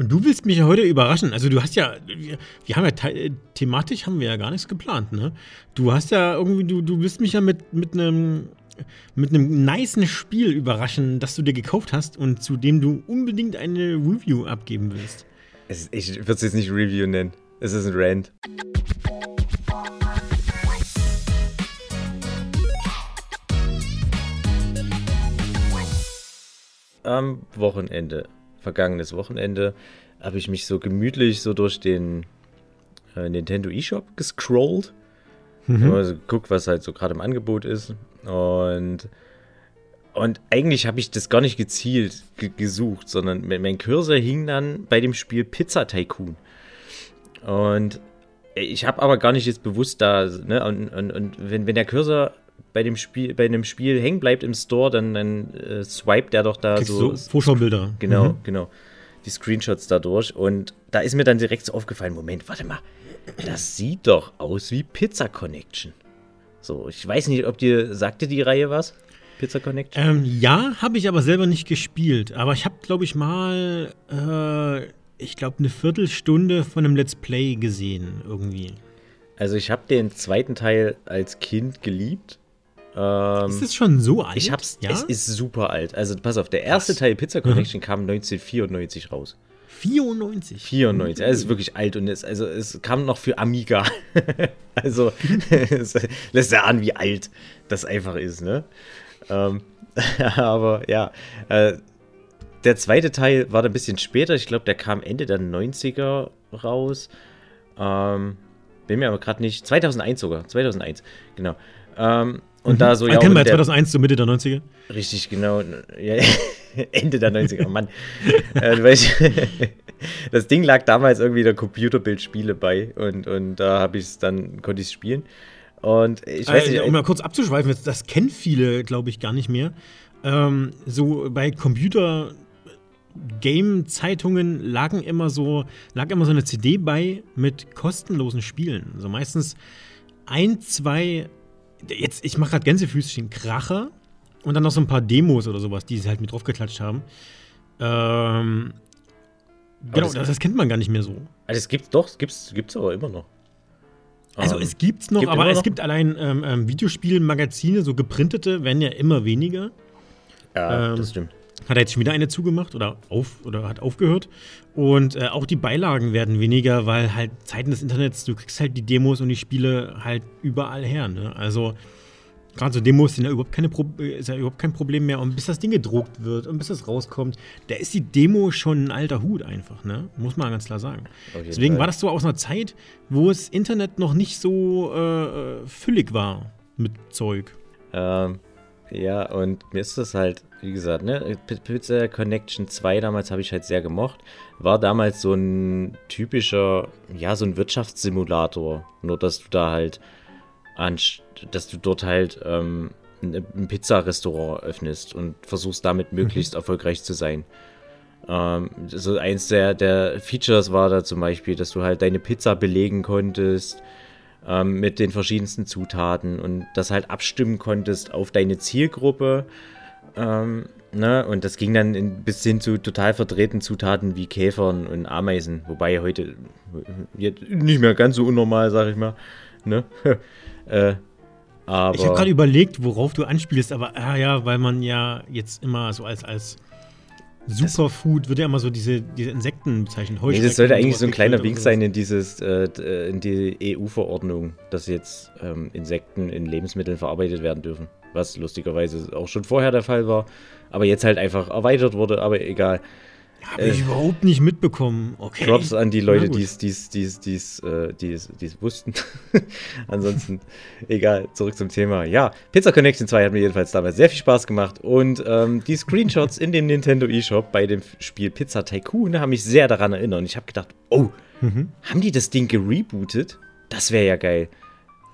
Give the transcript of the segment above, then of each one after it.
Und du willst mich ja heute überraschen. Also du hast ja, wir, wir haben ja te thematisch haben wir ja gar nichts geplant, ne? Du hast ja irgendwie, du, du willst mich ja mit, mit einem mit einem nicen Spiel überraschen, das du dir gekauft hast und zu dem du unbedingt eine Review abgeben willst. Es, ich würde es jetzt nicht Review nennen. Es ist ein Rant. Am Wochenende, vergangenes Wochenende, habe ich mich so gemütlich so durch den äh, Nintendo eShop gescrollt. Mhm. Also geguckt, was halt so gerade im Angebot ist. Und, und eigentlich habe ich das gar nicht gezielt gesucht, sondern mein Cursor hing dann bei dem Spiel Pizza Tycoon. Und ich habe aber gar nicht jetzt bewusst da, ne, und, und, und wenn, wenn der Cursor bei dem Spiel, bei einem Spiel hängen bleibt im Store, dann, dann äh, swiped der doch da Kriegst so. so Vorschaubilder. Genau, mhm. genau. Die Screenshots dadurch. Und da ist mir dann direkt so aufgefallen: Moment, warte mal. Das sieht doch aus wie Pizza Connection. So, ich weiß nicht, ob dir, sagte die Reihe was? Pizza Connection? Ähm, ja, habe ich aber selber nicht gespielt. Aber ich habe, glaube ich, mal, äh, ich glaube, eine Viertelstunde von einem Let's Play gesehen, irgendwie. Also ich habe den zweiten Teil als Kind geliebt. Ähm, ist es schon so alt? Ich hab's, ja? es ist super alt. Also pass auf, der erste Was? Teil Pizza Connection mhm. kam 1994 raus. 94. 94, es ist wirklich alt und es, also es kam noch für Amiga. also es lässt ja an, wie alt das einfach ist, ne? Ähm, aber ja, äh, der zweite Teil war dann ein bisschen später. Ich glaube, der kam Ende der 90er raus. Ähm, bin mir aber gerade nicht. 2001 sogar. 2001, genau. Ähm, und mhm. da so, ja. Kennen wir 2001, so Mitte der 90er? Richtig, genau. Ja, Ende der 90er, Mann. äh, das Ding lag damals irgendwie der Computerbildspiele bei und, und da habe ich es dann, konnte ich es spielen. Und ich weiß äh, nicht. Um mal kurz abzuschweifen, das kennen viele, glaube ich, gar nicht mehr. Ähm, so bei Computer. Game-Zeitungen lagen immer so, lag immer so eine CD bei mit kostenlosen Spielen. So meistens ein, zwei, jetzt, ich mache gerade Gänsefüßchen, Kracher und dann noch so ein paar Demos oder sowas, die sie halt mit draufgeklatscht haben. Ähm, genau, das, das, kennt man gar nicht mehr so. Also es gibt doch, es gibt's, gibt's aber immer noch. Also um, es gibt's noch, gibt aber es noch? gibt allein ähm, ähm, Videospielmagazine, so geprintete, werden ja immer weniger. Ja, ähm, das stimmt. Hat er jetzt schon wieder eine zugemacht oder auf oder hat aufgehört. Und äh, auch die Beilagen werden weniger, weil halt Zeiten des Internets, du kriegst halt die Demos und die Spiele halt überall her. Ne? Also Gerade so Demos sind ja überhaupt, keine Pro ist ja überhaupt kein Problem mehr. Und bis das Ding gedruckt wird und bis das rauskommt, da ist die Demo schon ein alter Hut einfach, ne? Muss man ganz klar sagen. Deswegen Fall. war das so aus einer Zeit, wo das Internet noch nicht so äh, füllig war mit Zeug. Ähm, ja, und mir ist das halt, wie gesagt, ne, Pizza Connection 2 damals habe ich halt sehr gemocht. War damals so ein typischer, ja, so ein Wirtschaftssimulator. Nur, dass du da halt dass du dort halt ähm, ein Pizzarestaurant öffnest und versuchst damit mhm. möglichst erfolgreich zu sein. Ähm, so eins der, der Features war da zum Beispiel, dass du halt deine Pizza belegen konntest ähm, mit den verschiedensten Zutaten und das halt abstimmen konntest auf deine Zielgruppe. Ähm, ne? Und das ging dann in, bis hin zu total verdrehten Zutaten wie Käfern und Ameisen, wobei heute nicht mehr ganz so unnormal, sag ich mal. Ne? Äh, aber ich habe gerade überlegt, worauf du anspielst, aber ah, ja, weil man ja jetzt immer so als, als Superfood wird ja immer so diese, diese Insekten bezeichnet. Nee, das sollte eigentlich so ein kleiner Wink sein in dieses äh, in die EU-Verordnung, dass jetzt ähm, Insekten in Lebensmitteln verarbeitet werden dürfen. Was lustigerweise auch schon vorher der Fall war, aber jetzt halt einfach erweitert wurde, aber egal. Habe ich äh, überhaupt nicht mitbekommen. Okay. Props an die Leute, die es die's, die's, die's, äh, die's, die's wussten. Ansonsten, egal, zurück zum Thema. Ja, Pizza Connection 2 hat mir jedenfalls damals sehr viel Spaß gemacht. Und ähm, die Screenshots in dem Nintendo eShop bei dem Spiel Pizza Tycoon haben mich sehr daran erinnert. Und ich habe gedacht, oh, mhm. haben die das Ding gerebootet? Das wäre ja geil.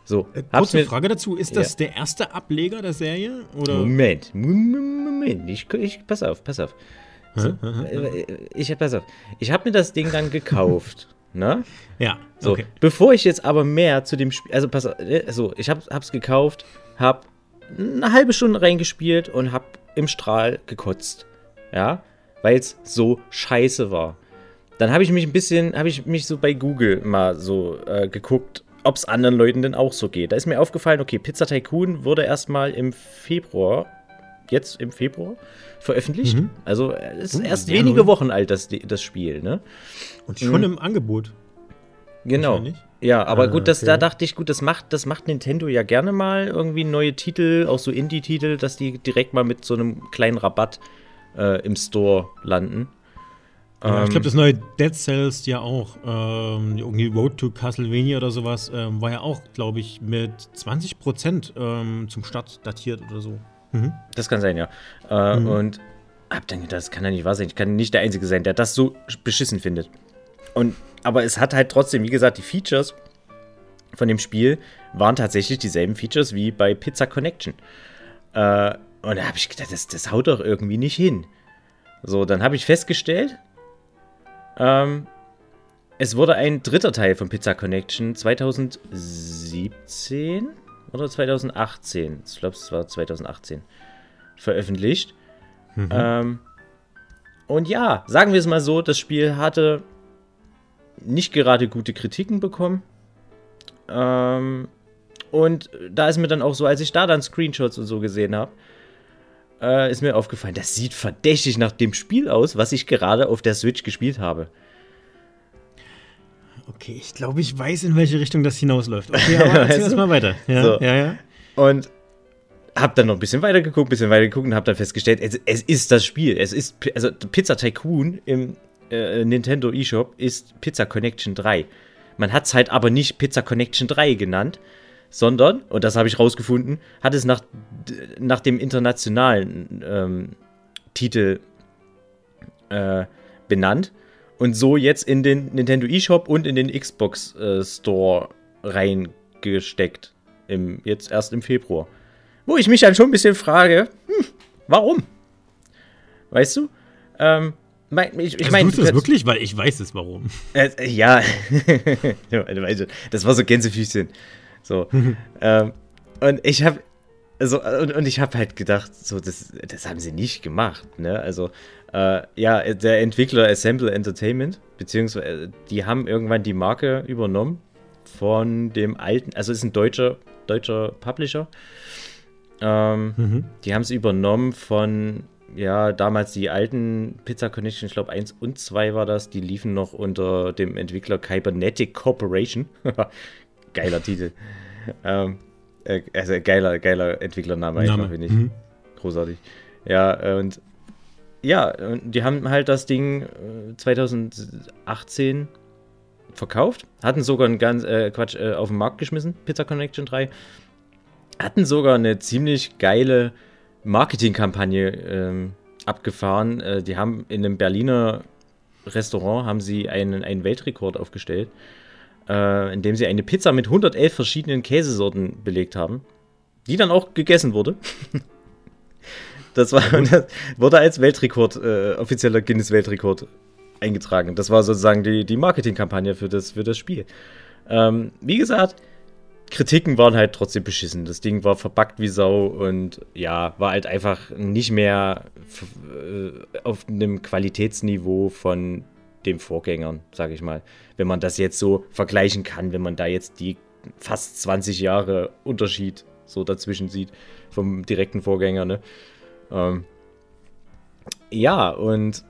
So, äh, kurze Frage dazu: Ist das ja. der erste Ableger der Serie? Oder? Moment, Moment, ich, ich, pass auf, pass auf. So, äh, ich pass auf. Ich habe mir das Ding dann gekauft. ne? Ja. So, okay. bevor ich jetzt aber mehr zu dem Spiel, also pass auf, äh, so, ich hab, hab's gekauft, hab eine halbe Stunde reingespielt und hab im Strahl gekotzt. Ja, weil es so scheiße war. dann habe ich mich ein bisschen, habe ich mich so bei Google mal so äh, geguckt, ob es anderen Leuten denn auch so geht. Da ist mir aufgefallen, okay, Pizza Tycoon wurde erstmal im Februar, jetzt im Februar, veröffentlicht. Mhm. Also es ist uh, erst wenige neu. Wochen alt, das, das Spiel, ne? Und schon mhm. im Angebot. Genau. Ja, aber ah, gut, das, okay. da dachte ich, gut, das macht, das macht Nintendo ja gerne mal irgendwie neue Titel, auch so Indie-Titel, dass die direkt mal mit so einem kleinen Rabatt äh, im Store landen. Ja, ich glaube, ähm, das neue Dead Cells ja auch, ähm, irgendwie Road to Castlevania oder sowas, ähm, war ja auch, glaube ich, mit 20% ähm, zum Start datiert oder so. Mhm. Das kann sein, ja. Äh, mhm. Und hab dann gedacht, das kann ja nicht wahr sein. Ich kann nicht der Einzige sein, der das so beschissen findet. Und, aber es hat halt trotzdem, wie gesagt, die Features von dem Spiel waren tatsächlich dieselben Features wie bei Pizza Connection. Äh, und da habe ich gedacht, das, das haut doch irgendwie nicht hin. So, dann habe ich festgestellt, ähm, es wurde ein dritter Teil von Pizza Connection 2017 oder 2018, ich glaube es war 2018, veröffentlicht. Mhm. Ähm, und ja, sagen wir es mal so, das Spiel hatte nicht gerade gute Kritiken bekommen. Ähm, und da ist mir dann auch so, als ich da dann Screenshots und so gesehen habe, äh, ist mir aufgefallen, das sieht verdächtig nach dem Spiel aus, was ich gerade auf der Switch gespielt habe. Okay, ich glaube, ich weiß, in welche Richtung das hinausläuft. Okay, aber erzähl uns mal weiter. Ja, so. ja, ja. Und hab dann noch ein bisschen weiter geguckt, ein bisschen weiter geguckt und hab dann festgestellt, es, es ist das Spiel. Es ist, also Pizza Tycoon im äh, Nintendo eShop ist Pizza Connection 3. Man hat es halt aber nicht Pizza Connection 3 genannt, sondern, und das habe ich rausgefunden, hat es nach, nach dem internationalen ähm, Titel äh, benannt und so jetzt in den Nintendo eShop und in den Xbox äh, Store reingesteckt. Im, jetzt erst im Februar. Wo ich mich dann schon ein bisschen frage, hm, warum? Weißt du? Ähm, mein, ich, ich meine, du das wirklich, weil ich weiß es warum. Äh, ja, das war so Gänsefüßchen. So. ähm, und ich habe also, und, und ich habe halt gedacht, so, das, das haben sie nicht gemacht, ne? Also, äh, ja, der Entwickler Assemble Entertainment, beziehungsweise die haben irgendwann die Marke übernommen von dem alten, also ist ein deutscher, deutscher Publisher. Ähm, mhm. Die haben es übernommen von, ja, damals die alten Pizza Connection, ich glaube 1 und 2 war das, die liefen noch unter dem Entwickler Kybernetic Corporation. Geiler Titel. Ähm, äh, also geiler, geiler Entwicklername einfach, finde ich. Mhm. Großartig. Ja, und ja, und die haben halt das Ding 2018 äh, verkauft, hatten sogar einen ganz, äh, Quatsch, äh, auf den Markt geschmissen, Pizza Connection 3. Hatten sogar eine ziemlich geile Marketingkampagne ähm, abgefahren. Äh, die haben in einem Berliner Restaurant haben sie einen, einen Weltrekord aufgestellt äh, indem sie eine Pizza mit 111 verschiedenen Käsesorten belegt haben, die dann auch gegessen wurde. das, war, das wurde als Weltrekord, äh, offizieller Guinness-Weltrekord eingetragen. Das war sozusagen die, die Marketingkampagne für das, für das Spiel. Ähm, wie gesagt, Kritiken waren halt trotzdem beschissen. Das Ding war verpackt wie Sau und ja, war halt einfach nicht mehr äh, auf einem Qualitätsniveau von den Vorgängern, sage ich mal. Wenn man das jetzt so vergleichen kann, wenn man da jetzt die fast 20 Jahre Unterschied so dazwischen sieht vom direkten Vorgänger, ne? Ähm, ja, und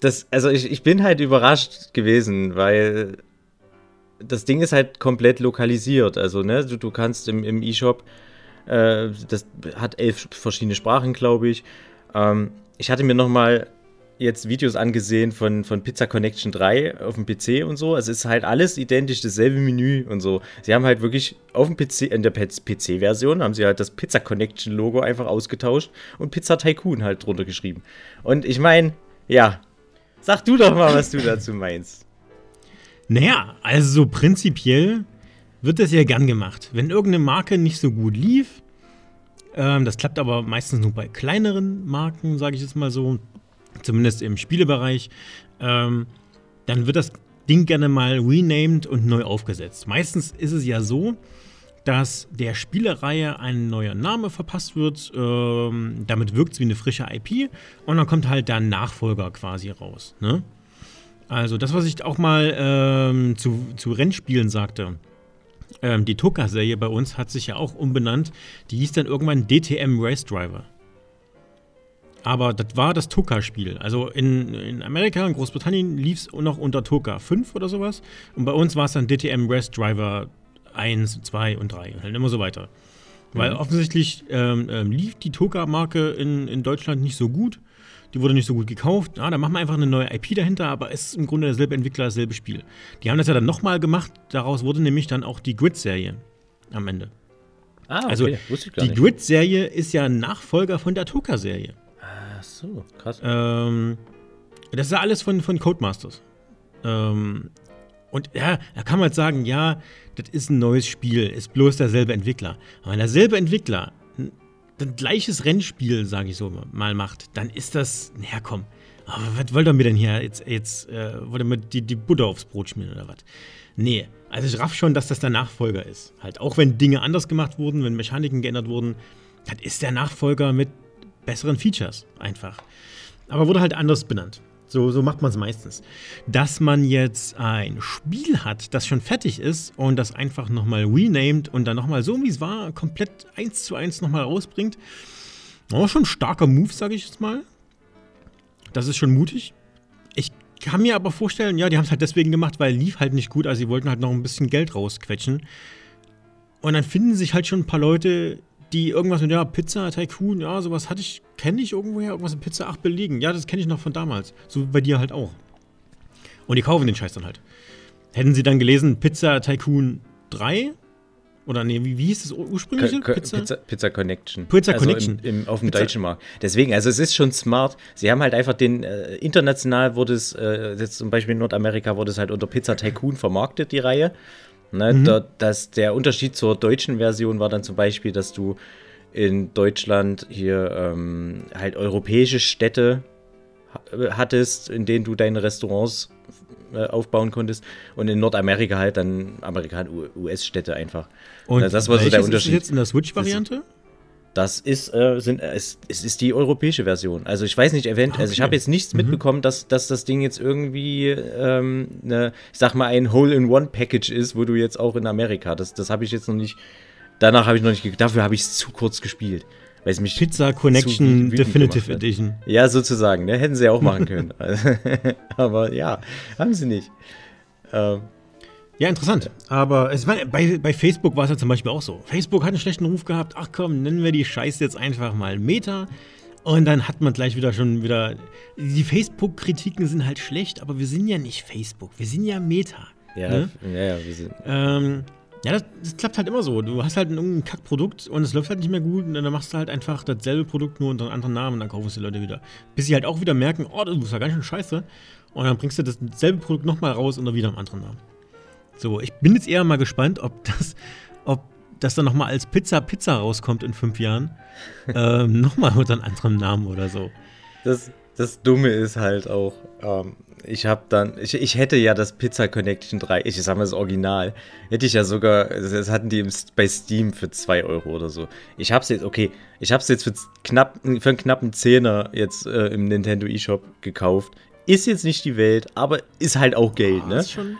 das, also ich, ich bin halt überrascht gewesen, weil das Ding ist halt komplett lokalisiert. Also, ne, du, du kannst im, im E-Shop, äh, das hat elf verschiedene Sprachen, glaube ich. Ähm, ich hatte mir nochmal jetzt Videos angesehen von, von Pizza Connection 3 auf dem PC und so. Also es ist halt alles identisch, dasselbe Menü und so. Sie haben halt wirklich auf dem PC, in der PC-Version haben sie halt das Pizza Connection Logo einfach ausgetauscht und Pizza Tycoon halt drunter geschrieben. Und ich meine, ja, sag du doch mal, was du dazu meinst. Naja, also prinzipiell wird das ja gern gemacht. Wenn irgendeine Marke nicht so gut lief, ähm, das klappt aber meistens nur bei kleineren Marken, sage ich jetzt mal so, zumindest im Spielebereich, ähm, dann wird das Ding gerne mal renamed und neu aufgesetzt. Meistens ist es ja so, dass der Spielereihe ein neuer Name verpasst wird. Ähm, damit wirkt es wie eine frische IP und dann kommt halt der Nachfolger quasi raus. Ne? Also das, was ich auch mal ähm, zu, zu Rennspielen sagte. Ähm, die Toka-Serie bei uns hat sich ja auch umbenannt. Die hieß dann irgendwann DTM Race Driver. Aber das war das Toka-Spiel. Also in, in Amerika, in Großbritannien lief es noch unter Toka 5 oder sowas. Und bei uns war es dann DTM Race Driver 1, 2 und 3 und halt immer so weiter. Weil Mhm. offensichtlich ähm, ähm, lief die Toka-Marke in, in Deutschland nicht so gut. Die wurde nicht so gut gekauft. Ja, da machen wir einfach eine neue IP dahinter, aber es ist im Grunde derselbe Entwickler, dasselbe Spiel. Die haben das ja dann nochmal gemacht. Daraus wurde nämlich dann auch die Grid-Serie am Ende. Ah, okay. Also, ich gar Die. Grid-Serie ist ja ein Nachfolger von der Toka-Serie. Ach so, krass. Ähm, das ist ja alles von, von Codemasters. Ähm, und ja, da kann man jetzt sagen, ja, das ist ein neues Spiel, ist bloß derselbe Entwickler. Aber wenn derselbe Entwickler ein, ein gleiches Rennspiel, sage ich so mal, macht, dann ist das, naja, komm. Aber was wollt ihr mir denn hier jetzt, jetzt äh, wollt ihr mir die, die Butter aufs Brot schmieren oder was? Nee, also ich raff schon, dass das der Nachfolger ist. Halt, auch wenn Dinge anders gemacht wurden, wenn Mechaniken geändert wurden, das ist der Nachfolger mit besseren Features einfach. Aber wurde halt anders benannt. So, so macht man es meistens. Dass man jetzt ein Spiel hat, das schon fertig ist und das einfach nochmal renamed und dann nochmal so, wie es war, komplett eins zu eins nochmal rausbringt, war schon ein starker Move, sage ich jetzt mal. Das ist schon mutig. Ich kann mir aber vorstellen, ja, die haben es halt deswegen gemacht, weil lief halt nicht gut, also sie wollten halt noch ein bisschen Geld rausquetschen. Und dann finden sich halt schon ein paar Leute, die irgendwas mit, ja, Pizza, Tycoon, ja, sowas hatte ich, kenne ich irgendwoher, irgendwas mit Pizza 8 belegen. Ja, das kenne ich noch von damals. So wie bei dir halt auch. Und die kaufen den Scheiß dann halt. Hätten sie dann gelesen, Pizza Tycoon 3? Oder nee, wie, wie hieß das ursprüngliche? Co- Co- Pizza, Pizza Connection. Pizza also Connection. Im, im, auf dem Pizza- deutschen Markt. Deswegen, also es ist schon smart. Sie haben halt einfach den, äh, international wurde es, äh, jetzt zum Beispiel in Nordamerika wurde es halt unter Pizza Tycoon vermarktet, die Reihe. Ne, Mhm. da, das, der Unterschied zur deutschen Version war dann zum Beispiel, dass du in Deutschland hier ähm, halt europäische Städte ha- hattest, in denen du deine Restaurants äh, aufbauen konntest und in Nordamerika halt dann Amerikan US-Städte einfach. Und das war so der Unterschied. Ist jetzt in der Switch-Variante? Das ist, äh, sind, äh, es, es ist die europäische Version. Also ich weiß nicht, event also ich Okay. habe jetzt nichts mitbekommen, dass, dass das Ding jetzt irgendwie, ähm, ne, ich sag mal, ein Hole-in-One-Package ist, wo du jetzt auch in Amerika, das, das habe ich jetzt noch nicht, danach habe ich noch nicht, dafür habe ich es zu kurz gespielt. Weil es mich Pizza Connection Definitive. Edition. Ja, sozusagen, ne? Hätten sie ja auch machen können. Aber ja, haben sie nicht. Ähm, Ja, interessant. Aber es war, bei, bei Facebook war es ja zum Beispiel auch so. Facebook hat einen schlechten Ruf gehabt. Ach komm, nennen wir die Scheiße jetzt einfach mal Meta. Und dann hat man gleich wieder schon wieder. Die Facebook-Kritiken sind halt schlecht, aber wir sind ja nicht Facebook. Wir sind ja Meta. ja, Ne? ja, ja, wir sind. Ähm, ja, das, das klappt halt immer so. Du hast halt irgendein Kackprodukt und es läuft halt nicht mehr gut und dann machst du halt einfach dasselbe Produkt nur unter einem anderen Namen und dann kaufen es die Leute wieder. Bis sie halt auch wieder merken, oh, das ist ja ganz schön scheiße. Und dann bringst du dasselbe Produkt nochmal raus unter wieder einem anderen Namen. So, ich bin jetzt eher mal gespannt, ob das, ob das dann nochmal als Pizza Pizza rauskommt in fünf Jahren. ähm, nochmal unter einem anderen Namen oder so. Das, das Dumme ist halt auch, ähm, ich habe dann, ich, ich hätte ja das Pizza Connection 3, ich sag mal das Original, hätte ich ja sogar, das, das hatten die im, bei Steam für 2 Euro oder so. Ich hab's jetzt, okay, ich hab's jetzt für, knapp, für einen knappen Zehner jetzt äh, im Nintendo eShop gekauft. Ist jetzt nicht die Welt, aber ist halt auch Geld, Ah, ne? ist schon,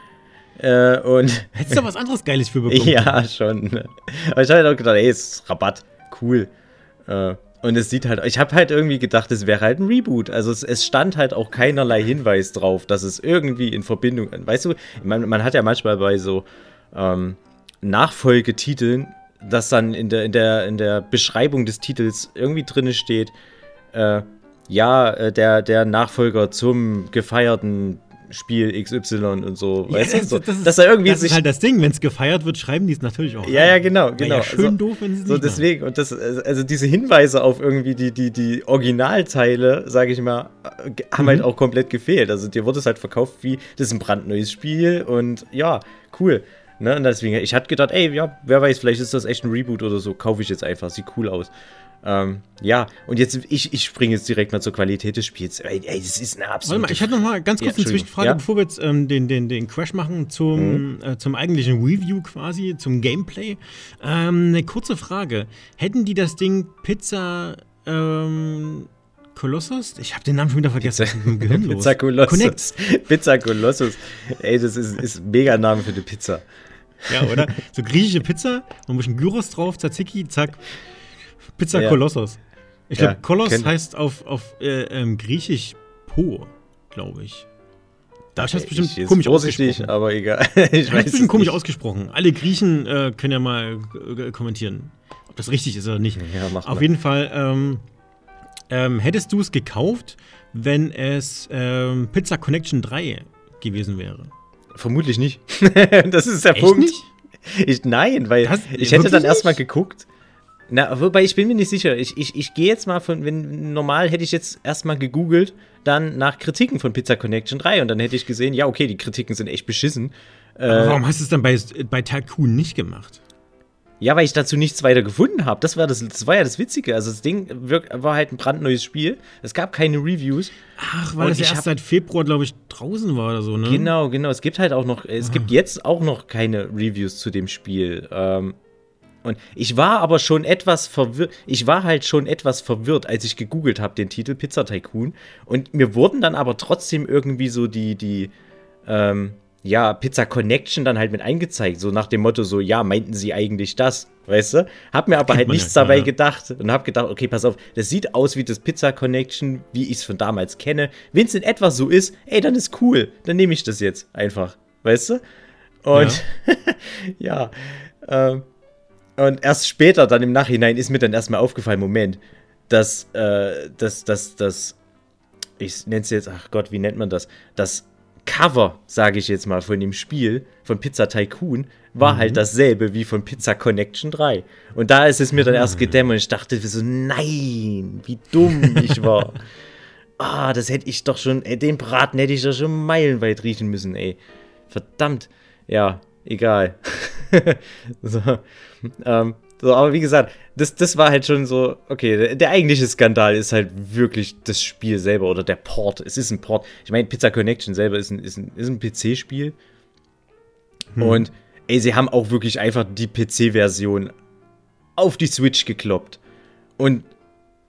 Äh, und hättest du was anderes Geiles für bekommen. ja, schon. ne? Aber ich habe halt auch gedacht, ey, ist Rabatt, cool. Äh, und es sieht halt, ich habe halt irgendwie gedacht, es wäre halt ein Reboot. Also es, es stand halt auch keinerlei Hinweis drauf, dass es irgendwie in Verbindung, weißt du, man, man hat ja manchmal bei so ähm, Nachfolgetiteln, dass dann in der, in, der, in der Beschreibung des Titels irgendwie drinne steht, äh, ja, äh, der, der Nachfolger zum gefeierten Spiel XY und so, Ja, weißt du, das- so, das ist- dass er irgendwie Das sich ist halt das Ding, wenn es gefeiert wird, schreiben die es natürlich auch. ja, rein. ja, genau, genau. Ja, schön so, doof, wenn sie es so deswegen, und das, also diese Hinweise auf irgendwie die, die, die Originalteile, sage ich mal, äh, haben Mhm. halt auch komplett gefehlt. Also dir wurde es halt verkauft wie, das ist ein brandneues Spiel und ja, cool. Ne? Und deswegen, ich hatte gedacht, ey, ja, wer weiß, vielleicht ist das echt ein Reboot oder so, kaufe ich jetzt einfach, sieht cool aus. Ähm, ja, und jetzt, ich, ich springe jetzt direkt mal zur Qualität des Spiels. Ey, ey das ist eine Warte absolute... mal, ich hatte noch mal ganz Ja, kurz eine Entschuldigung. Zwischenfrage, Ja? Mhm. bevor wir jetzt ähm, den, den, den Crash machen zum, äh, zum eigentlichen Review quasi, zum Gameplay. Ähm, eine kurze Frage. Hätten die das Ding Pizza ähm, Kolossos? Ich habe den Namen schon wieder vergessen. Pizza, Pizza Kolossus. Pizza Kolossus. Ey, das ist, ist ein mega Name für eine Pizza. Ja, oder? So griechische Pizza, noch ein bisschen Gyros drauf, Tzatziki, zack. Pizza ja. Kolossos. Ich glaube, ja, Kolos heißt auf, auf äh, ähm, Griechisch Po, glaube ich. Da ist bestimmt ich komisch ausgesprochen. aber egal. ich weiß bestimmt komisch nicht. ausgesprochen. Alle Griechen äh, können ja mal äh, kommentieren, ob das richtig ist oder nicht. Ja, mach Auf mal. jeden Fall, ähm, ähm, hättest du es gekauft, wenn es ähm, Pizza Connection 3 gewesen wäre? Vermutlich nicht. das ist der Echt Punkt. Nicht? Ich, nein, weil das, ich hätte dann erstmal geguckt. Na, wobei ich bin mir nicht sicher. Ich, ich, ich gehe jetzt mal von, wenn normal hätte ich jetzt erstmal gegoogelt, dann nach Kritiken von Pizza Connection 3 und dann hätte ich gesehen, ja, okay, die Kritiken sind echt beschissen. Aber äh, warum hast du es dann bei, bei Tycoon nicht gemacht? Ja, weil ich dazu nichts weiter gefunden habe. Das war, das, das war ja das Witzige. Also das Ding war halt ein brandneues Spiel. Es gab keine Reviews. Ach, weil es erst seit Februar, glaube ich, draußen war oder so, ne? Genau, genau. Es gibt halt auch noch, es ah. gibt jetzt auch noch keine Reviews zu dem Spiel. Ähm, und ich war aber schon etwas verwirrt. Ich war halt schon etwas verwirrt, als ich gegoogelt habe, den Titel Pizza Tycoon. Und mir wurden dann aber trotzdem irgendwie so die, die, ähm, ja, Pizza Connection dann halt mit eingezeigt, so nach dem Motto, so, ja, meinten sie eigentlich das, weißt du? Hab mir aber halt nichts ja, dabei ja. gedacht und hab gedacht, okay, pass auf, das sieht aus wie das Pizza Connection, wie ich es von damals kenne. Wenn es in etwa so ist, ey, dann ist cool, dann nehme ich das jetzt einfach, weißt du? Und ja, ja ähm, und erst später, dann im Nachhinein, ist mir dann erstmal aufgefallen, Moment, dass, äh, dass, dass, dass, ich nenne es jetzt, ach Gott, wie nennt man das? Das Cover, sage ich jetzt mal, von dem Spiel, von Pizza Tycoon, war halt mhm. halt dasselbe wie von Pizza Connection 3. Und da ist es mir dann erst ah. gedämmert und ich dachte so, nein, wie dumm ich war. ah, das hätte ich doch schon, ey, den Braten hätte ich doch schon meilenweit riechen müssen, ey. Verdammt. Ja, egal. so, ähm, so, aber wie gesagt, das, das war halt schon so, okay, der, der, eigentliche Skandal ist halt wirklich das Spiel selber oder der Port. Es ist ein Port. Ich meine, Pizza Connection selber ist ein, ist ein, ist ein PC-Spiel. Hm. Und ey, sie haben auch wirklich einfach die PC-Version auf die Switch gekloppt. Und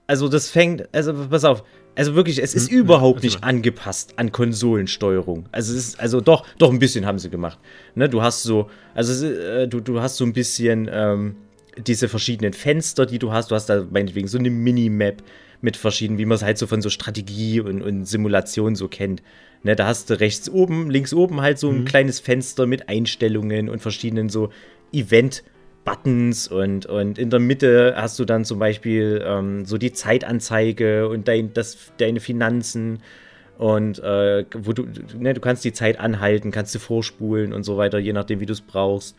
also das fängt, also pass auf, also wirklich, es ist hm, überhaupt nicht angepasst an Konsolensteuerung. Also es ist, also doch, doch ein bisschen haben sie gemacht. Ne, du hast so, also äh, du, du hast so ein bisschen ähm, diese verschiedenen Fenster, die du hast. Du hast da meinetwegen so eine Minimap mit verschiedenen, wie man es halt so von so Strategie und, und Simulation so kennt. Ne, da hast du rechts oben, links oben halt so ein mhm. kleines Fenster mit Einstellungen und verschiedenen so Event- Buttons und, und in der Mitte hast du dann zum Beispiel ähm, so die Zeitanzeige und dein, das, deine Finanzen und äh, wo du, ne, du kannst die Zeit anhalten, kannst du vorspulen und so weiter, je nachdem, wie du es brauchst.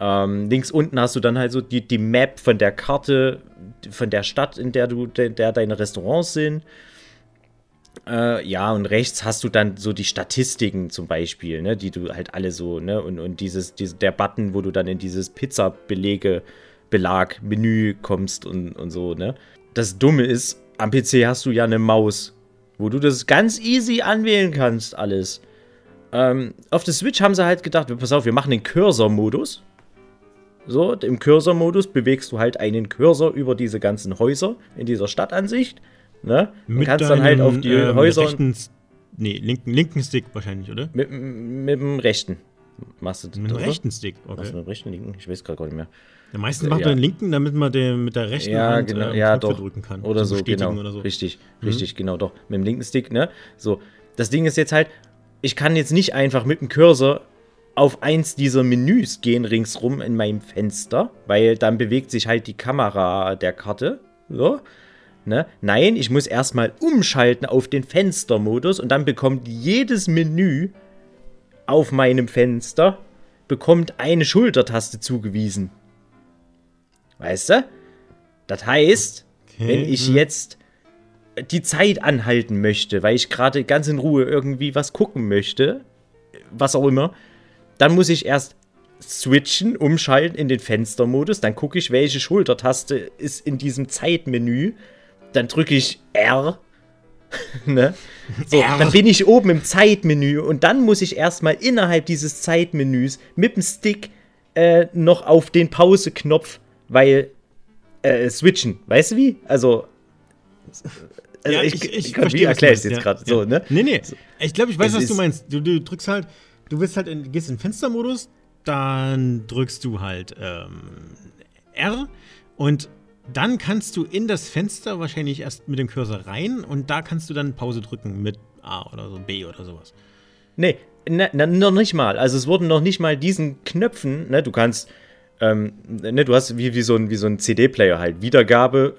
Ähm, links unten hast du dann halt so die, die Map von der Karte, von der Stadt, in der du, der, der deine Restaurants sind. Äh, ja, und rechts hast du dann so die Statistiken zum Beispiel, ne, die du halt alle so, ne, und, und dieses, diese, der Button, wo du dann in dieses Pizza-Belege, Belag, Menü kommst und, und so, ne. Das Dumme ist, am PC hast du ja eine Maus, wo du das ganz easy anwählen kannst, alles. Ähm, auf der Switch haben sie halt gedacht, pass auf, wir machen den Cursor-Modus. So, im Cursor-Modus bewegst du halt einen Cursor über diese ganzen Häuser in dieser Stadtansicht. Ne? Mit kannst deinem, dann halt auf die ähm, Häuser. Rechten, nee, linken, linken Stick wahrscheinlich, oder? Mit, mit dem rechten. Machst du mit dem rechten Stick, okay. Machst du mit dem rechten, linken? Ich weiß gerade gar nicht mehr. Ja, meistens macht ja. den linken, damit man den mit der rechten ja, Hand genau, äh, ja, doch. drücken kann. Oder so, genau. Oder so. Richtig, mhm. richtig, genau, doch. Mit dem linken Stick, ne? So. Das Ding ist jetzt halt, ich kann jetzt nicht einfach mit dem Cursor auf eins dieser Menüs gehen ringsrum in meinem Fenster, weil dann bewegt sich halt die Kamera der Karte. So. Ne? Nein, ich muss erstmal umschalten auf den Fenstermodus und dann bekommt jedes Menü auf meinem Fenster bekommt eine Schultertaste zugewiesen. Weißt du? Das heißt, okay. wenn ich hm. jetzt die Zeit anhalten möchte, weil ich gerade ganz in Ruhe irgendwie was gucken möchte, was auch immer, dann muss ich erst switchen, umschalten in den Fenstermodus. Dann gucke ich, welche Schultertaste ist in diesem Zeitmenü. Dann drücke ich R. ne? So, R. dann bin ich oben im Zeitmenü und dann muss ich erstmal innerhalb dieses Zeitmenüs mit dem Stick äh, noch auf den Pause-Knopf, weil äh, switchen. Weißt du wie? Also Also Ja, ich, ich- ich verstehe, wie erkläre ich es jetzt meinst, gerade? ja, So, ja. ne? Nee, nee. Ich glaube, ich weiß, Es was du meinst. Du, du drückst halt, du willst halt in, gehst in Fenstermodus, dann drückst du halt ähm, R und dann kannst du in das Fenster wahrscheinlich erst mit dem Cursor rein und da kannst du dann Pause drücken mit A oder so, B oder sowas. Nee, ne, ne, noch nicht mal. Also es wurden noch nicht mal diesen Knöpfen, ne, du kannst, ähm, ne, du hast wie, wie so ein, wie so ein CD-Player halt. Wiedergabe,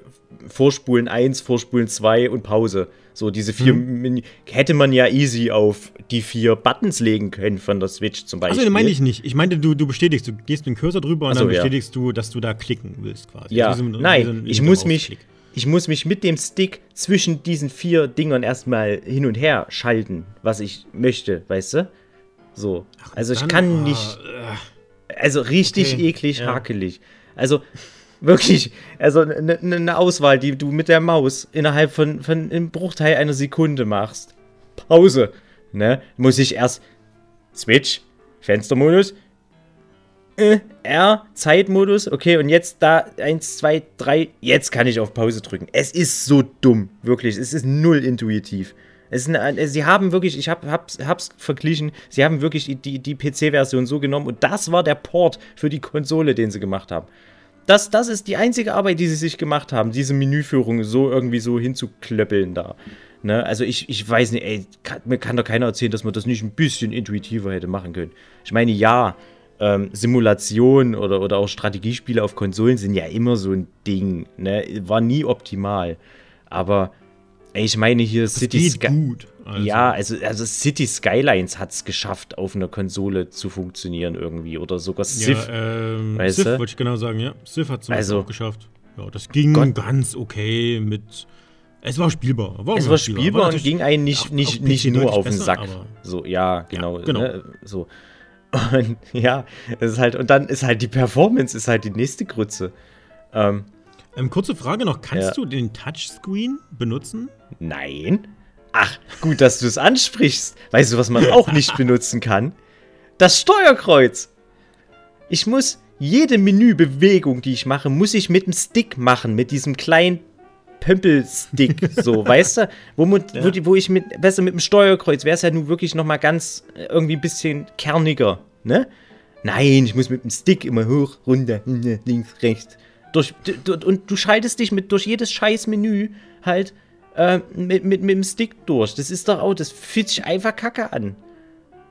Vorspulen 1, Vorspulen 2 und Pause. So diese vier. Menü hätte man ja easy auf die vier Buttons legen können von der Switch zum Beispiel. Den meine ich nicht. Ich meinte, du, du bestätigst, du gehst mit dem Cursor drüber und Ach so, dann ja. bestätigst du, dass du da klicken willst quasi. Ja, Also so nein, so ich muss mich, ich muss mich mit dem Stick zwischen diesen vier Dingern erstmal hin und her schalten, was ich möchte, weißt du? So. Also ich kann ah, nicht, äh, also richtig Okay, eklig, ja. hakelig. Also wirklich, also eine ne Auswahl, die du mit der Maus innerhalb von, von einem Bruchteil einer Sekunde machst. Pause. Ne? Muss ich erst Switch, Fenstermodus, äh, R, Zeitmodus, okay, und jetzt da 1, 2, 3, jetzt kann ich auf Pause drücken. Es ist so dumm, wirklich, es ist null intuitiv. Eine, sie haben wirklich, ich hab, hab's, hab's verglichen, sie haben wirklich die, die PC-Version so genommen und das war der Port für die Konsole, den sie gemacht haben. Das, das ist die einzige Arbeit, die sie sich gemacht haben, diese Menüführung so irgendwie so hinzuklöppeln da. Ne? Also ich, ich weiß nicht, ey, kann, mir kann doch keiner erzählen, dass man das nicht ein bisschen intuitiver hätte machen können. Ich meine, ja, ähm, Simulation oder, oder auch Strategiespiele auf Konsolen sind ja immer so ein Ding. Ne? War nie optimal. Aber ey, ich meine hier das City Sky. gut. Also. Ja, also, also City Skylines hat es geschafft, auf einer Konsole zu funktionieren irgendwie. Oder sogar Civ. Ja, ähm, weißt Civ wollte ich genau sagen, ja. Civ hat es Also- auch geschafft. Ja, das ging Gott. ganz okay mit. Es war spielbar. War es war spielbar und ging einen nicht, auf- nicht, auf nicht nur auf den besser, Sack. So, ja, genau. genau. Ne, so. Und ja, es ist halt, und dann ist halt die Performance ist halt die nächste Grütze. Ähm, Ähm, kurze Frage noch: Kannst Ja. du den Touchscreen benutzen? nein. Ach, gut, dass du es ansprichst. Weißt du, was man auch nicht benutzen kann? Das Steuerkreuz. Ich muss jede Menübewegung, die ich mache, muss ich mit dem Stick machen, mit diesem kleinen Pömpelstick, so, weißt du? Wo, Ja. wo, ich mit, besser mit dem Steuerkreuz wäre es ja nun wirklich noch mal ganz äh, irgendwie ein bisschen kerniger, ne? Nein, ich muss mit dem Stick immer hoch, runter, links, rechts. Durch, du- du- und du schaltest dich mit durch jedes scheiß Menü halt äh, mit, mit, mit dem Stick durch. Das ist doch auch, das fühlt sich einfach kacke an.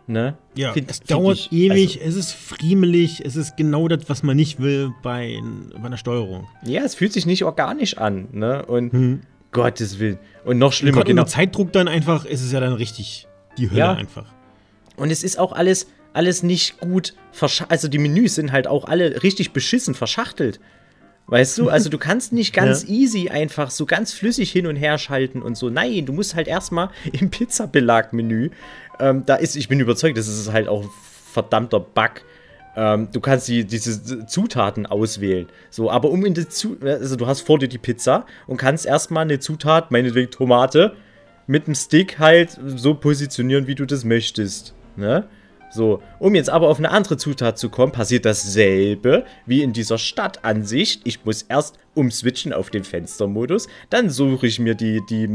Ne? Ja, Find- es find dauert ich- ewig, es ist friemelig, es ist genau das, was man nicht will bei, bei einer Steuerung. Also, ja, es fühlt sich nicht organisch an, ne? Und Hm. Gottes Willen. Und noch schlimmer, Gerade genau. unter Zeitdruck dann einfach, ist es ja dann richtig die Hölle Ja. einfach. Und es ist auch alles, alles nicht gut verschachtelt. Also die Menüs sind halt auch alle richtig beschissen verschachtelt. Weißt du? Also du kannst nicht ganz Ja. easy einfach so ganz flüssig hin und her schalten und so. Nein, du musst halt erstmal im Pizzabelag-Menü. Ähm, da ist, ich bin überzeugt, das ist halt auch ein verdammter Bug. Ähm, du kannst die, diese Zutaten auswählen. So, aber um in die Zu also du hast vor dir die Pizza und kannst erstmal eine Zutat, meinetwegen Tomate, mit dem Stick halt so positionieren, wie du das möchtest. Ne? So, um jetzt aber auf eine andere Zutat zu kommen, passiert dasselbe wie in dieser Stadtansicht. Ich muss erst umswitchen auf den Fenstermodus, dann suche ich mir die, die,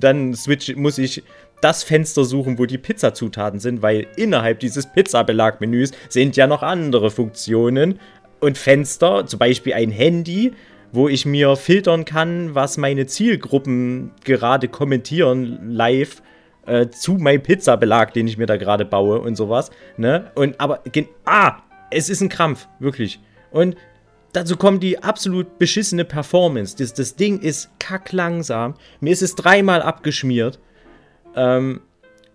dann switch, muss ich das Fenster suchen, wo die Pizzazutaten sind, weil innerhalb dieses Pizzabelagmenüs sind ja noch andere Funktionen. Und Fenster, zum Beispiel ein Handy, wo ich mir filtern kann, was meine Zielgruppen gerade kommentieren live äh, zu meinem Pizzabelag, den ich mir da gerade baue und sowas. Ne? Und aber, ah, es ist ein Krampf, wirklich. Und dazu kommt die absolut beschissene Performance. Das, das Ding ist kacklangsam. Mir ist es dreimal abgeschmiert. Ähm,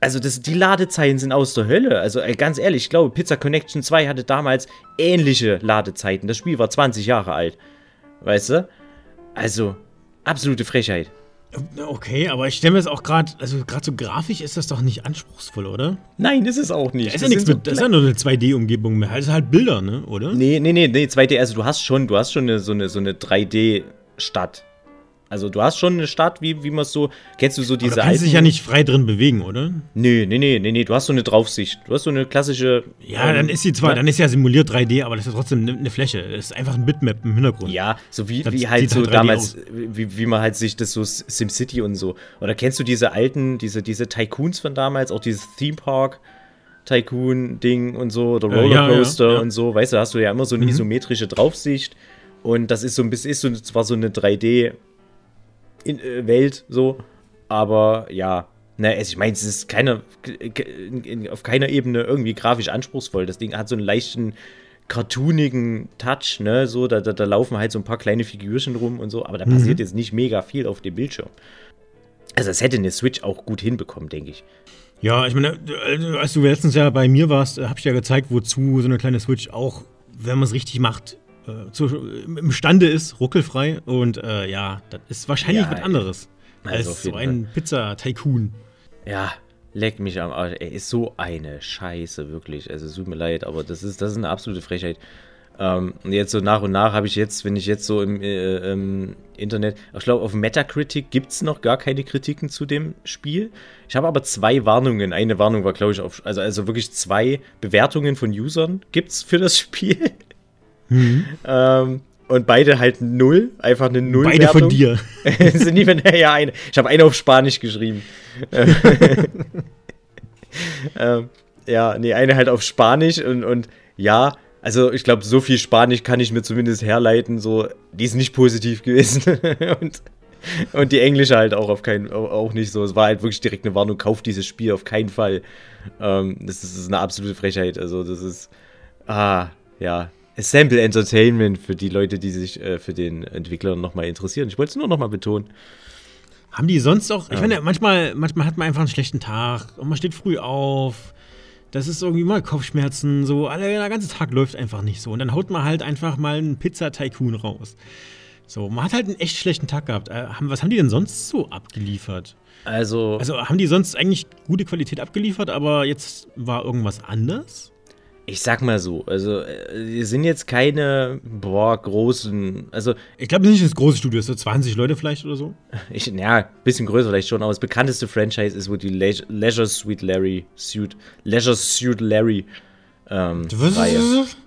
also das, die Ladezeiten sind aus der Hölle. Also ey, ganz ehrlich, ich glaube, Pizza Connection 2 hatte damals ähnliche Ladezeiten. Das Spiel war 20 Jahre alt. Weißt du? Also, absolute Frechheit. Okay, aber ich stelle mir das auch gerade, also gerade so grafisch ist das doch nicht anspruchsvoll, oder? Nein, ist es auch nicht. Das ist ja nichts so mit, das ist ja nur eine 2D-Umgebung mehr. Das ist halt Bilder, ne, oder? Nee, nee, nee, nee, 2D, also du hast schon, du hast schon eine, so eine, so eine 3D-Stadt. Also du hast schon eine Stadt, wie, wie man es so, kennst du so diese Aber du kannst dich ja nicht frei drin bewegen, oder? Nee, nee, nee, nee, nee, du hast so eine Draufsicht. Du hast so eine klassische. Ja, ähm, dann ist sie zwar, ne? dann ist ja simuliert 3D, aber das ist ja trotzdem eine Fläche. Das ist einfach ein Bitmap im Hintergrund. Ja, so wie, wie halt so halt damals, wie, wie man halt sich das so SimCity und so. Oder kennst du diese alten, diese, diese Tycoons von damals, auch dieses Theme Park? Tycoon-Ding und so, oder Rollercoaster äh, ja, ja, ja. und so, weißt du, hast du ja immer so eine mhm. isometrische Draufsicht und das ist so ein bisschen, ist so, zwar so eine 3D- in, äh, Welt, so. Aber ja, ne, ich meine, es ist keine, auf keiner Ebene irgendwie grafisch anspruchsvoll. Das Ding hat so einen leichten cartoonigen Touch, ne, so, da, da, da laufen halt so ein paar kleine Figürchen rum und so, aber da mhm. passiert jetzt nicht mega viel auf dem Bildschirm. Also, das hätte eine Switch auch gut hinbekommen, denke ich. Ja, ich meine, äh, als du letztens ja bei mir warst, habe ich ja gezeigt, wozu so eine kleine Switch auch, wenn man es richtig macht, äh, zu, imstande ist, ruckelfrei. Und äh, ja, das ist wahrscheinlich ja, was anderes also als so ein Pizza-Tycoon. Ja, leck mich am Arsch. Er ist so eine Scheiße, wirklich. Also, es tut mir leid, aber das ist, das ist eine absolute Frechheit. Ähm, und jetzt so nach und nach habe ich jetzt, wenn ich jetzt so im, äh, im Internet, ich glaube, auf Metacritic gibt es noch gar keine Kritiken zu dem Spiel. Ich habe aber zwei Warnungen. Eine Warnung war, glaube ich, auf, also, also wirklich zwei Bewertungen von Usern gibt es für das Spiel. Mhm. Ähm, und beide halt null, einfach eine Null. Beide von dir. sind nicht mehr, ja, eine. Ich habe eine auf Spanisch geschrieben. ähm, ja, nee, eine halt auf Spanisch und, und ja, also ich glaube, so viel Spanisch kann ich mir zumindest herleiten, so, die ist nicht positiv gewesen. und, und die Englische halt auch auf keinen, auch nicht so. Es war halt wirklich direkt eine Warnung, kauft dieses Spiel auf keinen Fall. Ähm, das, das ist eine absolute Frechheit. Also das ist, ah, ja, Sample Entertainment für die Leute, die sich äh, für den Entwickler nochmal interessieren. Ich wollte es nur nochmal betonen. Haben die sonst auch, ich ja. meine, manchmal, manchmal hat man einfach einen schlechten Tag und man steht früh auf. Das ist irgendwie mal Kopfschmerzen, so, der ganze Tag läuft einfach nicht so. Und dann haut man halt einfach mal einen Pizza-Tycoon raus. So, man hat halt einen echt schlechten Tag gehabt. Äh, was haben die denn sonst so abgeliefert? Also. Also haben die sonst eigentlich gute Qualität abgeliefert, aber jetzt war irgendwas anders? Ich sag mal so, also äh, die sind jetzt keine boah, großen, also ich glaube nicht das große Studio, so 20 Leute vielleicht oder so. Ich, ja, ein bisschen größer vielleicht schon, aber das bekannteste Franchise ist wohl die Le Leisure Suite Larry Suit, Leisure Suit Larry. Ähm, Was Reihe. ist das?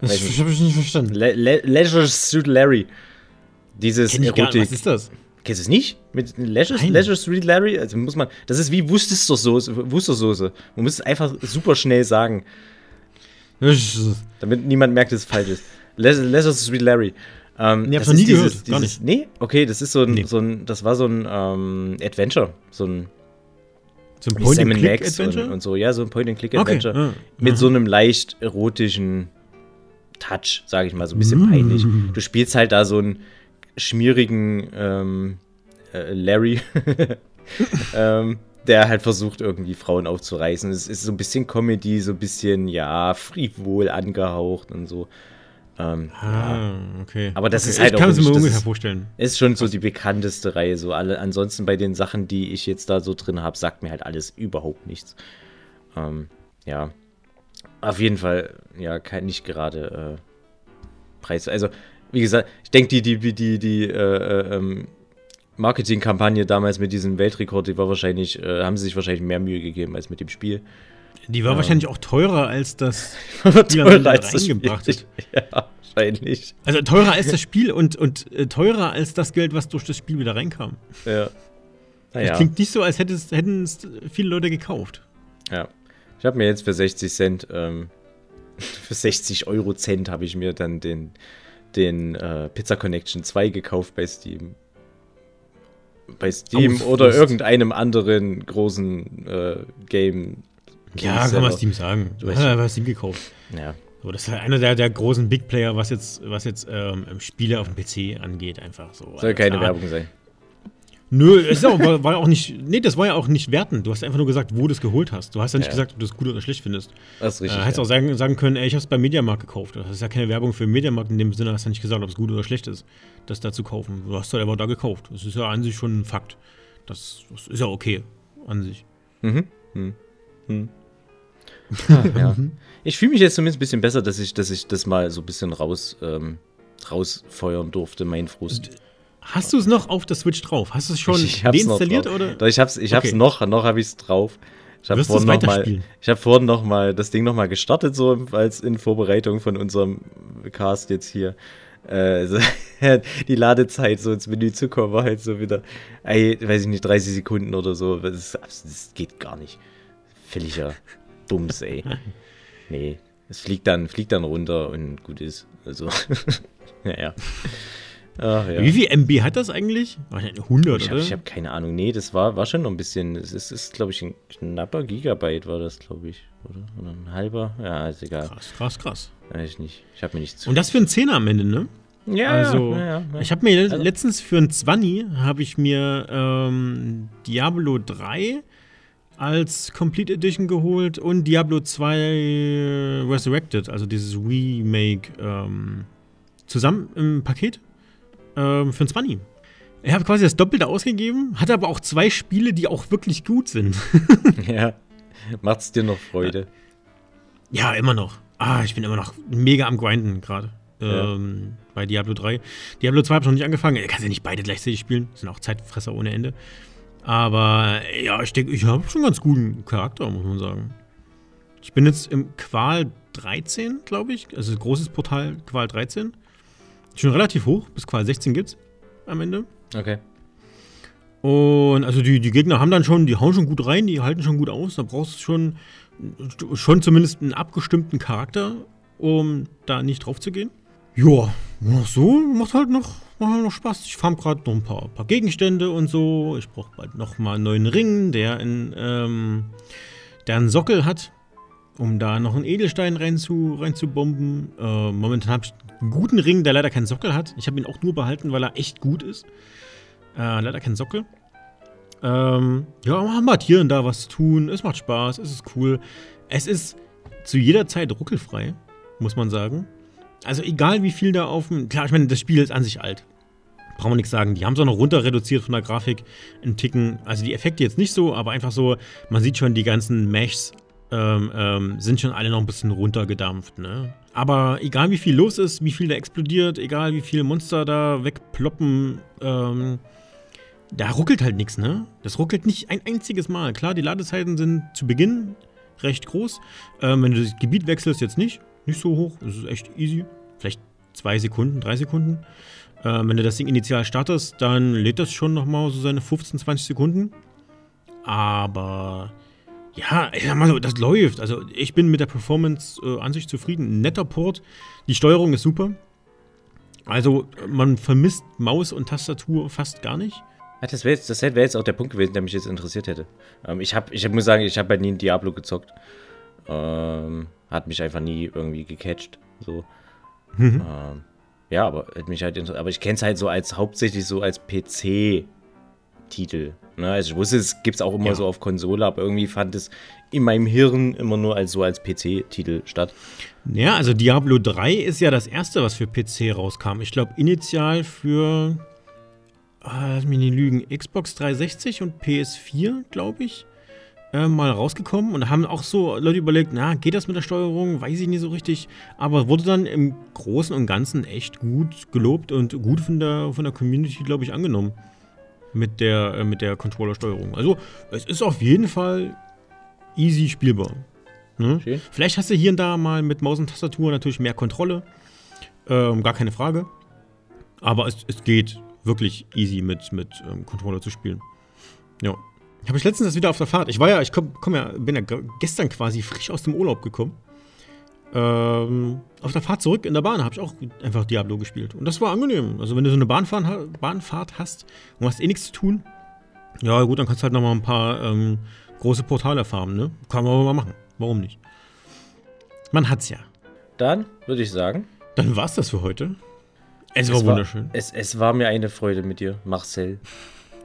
Das habe ich nicht verstanden. Le Le Leisure Suit Larry. Dieses Kenn ich Erotik. Gar, was ist das? Kennst du es nicht? Mit Leisure, Leisure Suite Larry? Also muss man, das ist wie Wustersoße. Wustersoße. Man muss es einfach super schnell sagen. Damit niemand merkt, dass es falsch ist. Leisure Suite Larry. Ähm, ich hab's noch nie dieses, gehört, gar nicht. Nee? Okay, das ist so ein, nee. so ein das war so ein ähm, Adventure. So ein so ein Point-and-Click-Adventure? Und, und, so, ja, so ein Point-and-Click-Adventure. Okay. Ah. Mit so einem leicht erotischen Touch, sage ich mal, so ein bisschen mm. peinlich. Du spielst halt da so einen schmierigen ähm, äh, Larry. ähm, der halt versucht, irgendwie Frauen aufzureißen. Es ist so ein bisschen Comedy, so ein bisschen, ja, frivol angehaucht und so. Ähm, ah, ja. okay. Aber das okay. ist halt ich kann es mir ungefähr vorstellen. Ist schon so die bekannteste Reihe. So alle, ansonsten bei den Sachen, die ich jetzt da so drin habe, sagt mir halt alles überhaupt nichts. Ähm, ja. Auf jeden Fall, ja, kein, nicht gerade äh, Preis. Also, wie gesagt, ich denke, die, die, die, die, äh, äh ähm, Marketingkampagne damals mit diesem Weltrekord, die war wahrscheinlich, äh, haben sie sich wahrscheinlich mehr Mühe gegeben als mit dem Spiel. Die war ähm, wahrscheinlich auch teurer als das teurer als das Spiel. hat. Ja, wahrscheinlich. Also teurer als das Spiel und, und äh, teurer als das Geld, was durch das Spiel wieder reinkam. Ja. Naja. Das klingt nicht so, als hätten es viele Leute gekauft. Ja. Ich habe mir jetzt für 60 Cent, ähm, für 60 Euro Cent habe ich mir dann den, den äh, Pizza Connection 2 gekauft bei Steam bei Steam Ausflust. oder irgendeinem anderen großen äh, Game. Ja, kann man Steam sagen. Du hast bei Steam gekauft. Ja. So, das ist halt einer der, der großen Big Player, was jetzt, was jetzt ähm, Spiele auf dem PC angeht, einfach so. Soll keine klar. Werbung sein. Nö, es auch, war, war, auch nicht. Nee, das war ja auch nicht wertend. Du hast einfach nur gesagt, wo du es geholt hast. Du hast ja nicht ja. gesagt, ob du es gut oder schlecht findest. Das ist richtig. Äh, hättest ja. auch sagen, sagen können, ey, ich habe es beim Mediamarkt gekauft. Das ist ja keine Werbung für Mediamarkt in dem Sinne, hast du ja nicht gesagt, ob es gut oder schlecht ist, das da zu kaufen. Du hast halt aber da gekauft. Das ist ja an sich schon ein Fakt. Das, das ist ja okay an sich. Mhm. Hm. Hm. Ah, ja. Ich fühle mich jetzt zumindest ein bisschen besser, dass ich, dass ich das mal so ein bisschen raus, ähm, rausfeuern durfte, mein Frust. Hast du es noch auf der Switch drauf? Hast du es schon Ich- ich deinstalliert oder? Doch, ich hab's, ich hab's Okay. noch, noch habe ich's drauf. Ich habe es vorhin noch mal, weiterspielen? ich habe vorhin noch mal das Ding noch mal gestartet so als in Vorbereitung von unserem Cast jetzt hier. Äh, so, die Ladezeit so ins Menü zu kommen war halt so wieder, ey, weiß ich nicht, 30 Sekunden oder so. Das, das geht gar nicht. Völliger Bums, ey. Nee, es fliegt dann, fliegt dann runter und gut ist. Also, naja. Ach ja. Wie viel MB hat das eigentlich? Wahrscheinlich 100, Ich habe oder? ich hab keine Ahnung. Nee, das war, war schon noch ein bisschen. Es ist, ist glaube ich, ein knapper Gigabyte war das, glaube ich. Oder? oder ein halber? Ja, ist egal. krass, krass, krass. Weiß ich nicht. Ich habe mir nichts zu. Und das für einen Zehner am Ende, ne? ja, also, ja, ja. Ich habe mir Also- letztens für einen 20 habe ich mir ähm, Diablo 3 als Complete Edition geholt und Diablo 2 Resurrected, also dieses Remake, ähm, zusammen im Paket ähm, für einen 20. Ich habe quasi das Doppelte ausgegeben, hatte aber auch zwei Spiele, die auch wirklich gut sind. ja. Macht's dir noch Freude? Ja, immer noch. Ah, ich bin immer noch mega am Grinden gerade. Ja. Ähm, bei Diablo 3. Diablo 2 habe ich noch nicht angefangen. Du kannst ja nicht beide gleichzeitig spielen. Das sind auch Zeitfresser ohne Ende. Aber ja, ich denke, ich habe schon einen ganz guten Charakter, muss man sagen. Ich bin jetzt im Qual 13, glaube ich. Also großes Portal Qual 13. Schon relativ hoch, bis Qual 16 gibt's am Ende. Okay. Und also die, die Gegner haben dann schon, die hauen schon gut rein, die halten schon gut aus. Da brauchst du schon, schon zumindest einen abgestimmten Charakter, um da nicht drauf zu gehen. Ja, noch so, macht halt noch, macht halt noch Spaß. Ich farm gerade noch ein paar, paar Gegenstände und so. Ich brauche bald noch mal einen neuen Ring, der, in, ähm, der einen Sockel hat, um da noch einen Edelstein rein zu, rein zu bomben. Äh, momentan habe ich einen guten Ring, der leider keinen Sockel hat. Ich habe ihn auch nur behalten, weil er echt gut ist. Äh, leider kein Sockel. Ähm, ja, man hat hier und da was zu tun. Es macht Spaß, es ist cool. Es ist zu jeder Zeit ruckelfrei, muss man sagen. Also egal wie viel da auf dem. Klar, ich meine, das Spiel ist an sich alt. Brauchen wir nichts sagen. Die haben es auch noch runter reduziert von der Grafik. Ein Ticken. Also die Effekte jetzt nicht so, aber einfach so, man sieht schon, die ganzen Meshs ähm, ähm, sind schon alle noch ein bisschen runtergedampft, ne? Aber egal wie viel los ist, wie viel da explodiert, egal wie viele Monster da wegploppen, ähm, da ruckelt halt nichts, ne? Das ruckelt nicht ein einziges Mal. Klar, die Ladezeiten sind zu Beginn recht groß. Ähm, wenn du das Gebiet wechselst, jetzt nicht. Nicht so hoch. Das ist echt easy. Vielleicht zwei Sekunden, drei Sekunden. Ähm, wenn du das Ding initial startest, dann lädt das schon nochmal so seine 15, 20 Sekunden. Aber ja, ich sag mal so, das läuft. Also ich bin mit der Performance äh, an sich zufrieden. Netter Port. Die Steuerung ist super. Also man vermisst Maus und Tastatur fast gar nicht. Ja, das wäre jetzt, das wär jetzt auch der Punkt gewesen, der mich jetzt interessiert hätte. Ähm, ich habe, ich muss sagen, ich habe halt nie Diablo gezockt. Ähm, hat mich einfach nie irgendwie gecatcht. So. Mhm. Ähm, ja, aber hat mich halt aber ich kenne es halt so als hauptsächlich so als PC-Titel. Ne? Also ich wusste, es gibt es auch immer Ja. so auf Konsole, aber irgendwie fand es in meinem Hirn immer nur als so als PC-Titel statt. Ja, also Diablo 3 ist ja das erste, was für PC rauskam. Ich glaube, initial für, ah, lass mich nicht lügen, Xbox 360 und PS4, glaube ich, äh, mal rausgekommen. Und da haben auch so Leute überlegt, na, geht das mit der Steuerung? Weiß ich nicht so richtig. Aber wurde dann im Großen und Ganzen echt gut gelobt und gut von der, von der Community, glaube ich, angenommen. Mit der, äh, mit der Controller-Steuerung. Also, es ist auf jeden Fall easy spielbar. Ne? Vielleicht hast du hier und da mal mit Maus und Tastatur natürlich mehr Kontrolle. Ähm, gar keine Frage. Aber es, es geht wirklich easy mit, mit ähm, Controller zu spielen. Ja. Habe ich letztens das wieder auf der Fahrt. Ich war ja, ich komm, komm ja, bin ja ge- gestern quasi frisch aus dem Urlaub gekommen. Ähm, auf der Fahrt zurück in der Bahn habe ich auch einfach Diablo gespielt. Und das war angenehm. Also, wenn du so eine Bahnfahren, ha- Bahnfahrt hast und hast eh nichts zu tun, ja, gut, dann kannst du halt noch mal ein paar ähm, große Portale farmen, ne? Kann man aber mal machen. Warum nicht? Man hat's ja. Dann würde ich sagen, Dann war's das für heute. Es war Es wunderschön. Es, es war mir eine Freude mit dir, Marcel.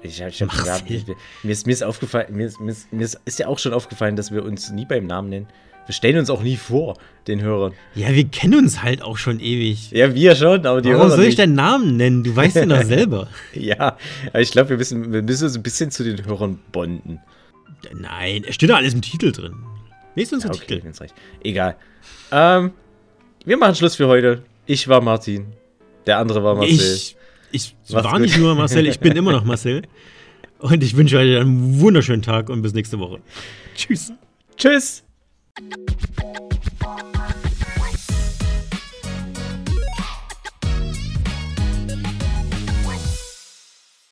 Ich, ich hab, Marcel. Ich, mir, ist, mir ist aufgefallen, mir ist, mir, ist, mir ist, ist ja auch schon aufgefallen, dass wir uns nie beim Namen nennen. Wir stellen uns auch nie vor, den Hörern. Ja, wir kennen uns halt auch schon ewig. Ja, wir schon, aber die Warum Hörer soll ich nicht. deinen Namen nennen? Du weißt ja noch selber. Ja, aber ich glaube, wir müssen, wir müssen uns ein bisschen zu den Hörern bonden. Nein, es steht da alles im Titel drin. Lest uns Ja, okay, Titel. wenn's reicht. Egal. Ähm, wir machen Schluss für heute. Ich war Martin. Der andere war Marcel. Ich, Ich Mach's war gut. nicht nur Marcel, ich bin immer noch Marcel. Und ich wünsche euch einen wunderschönen Tag und bis nächste Woche. Tschüss. Tschüss. you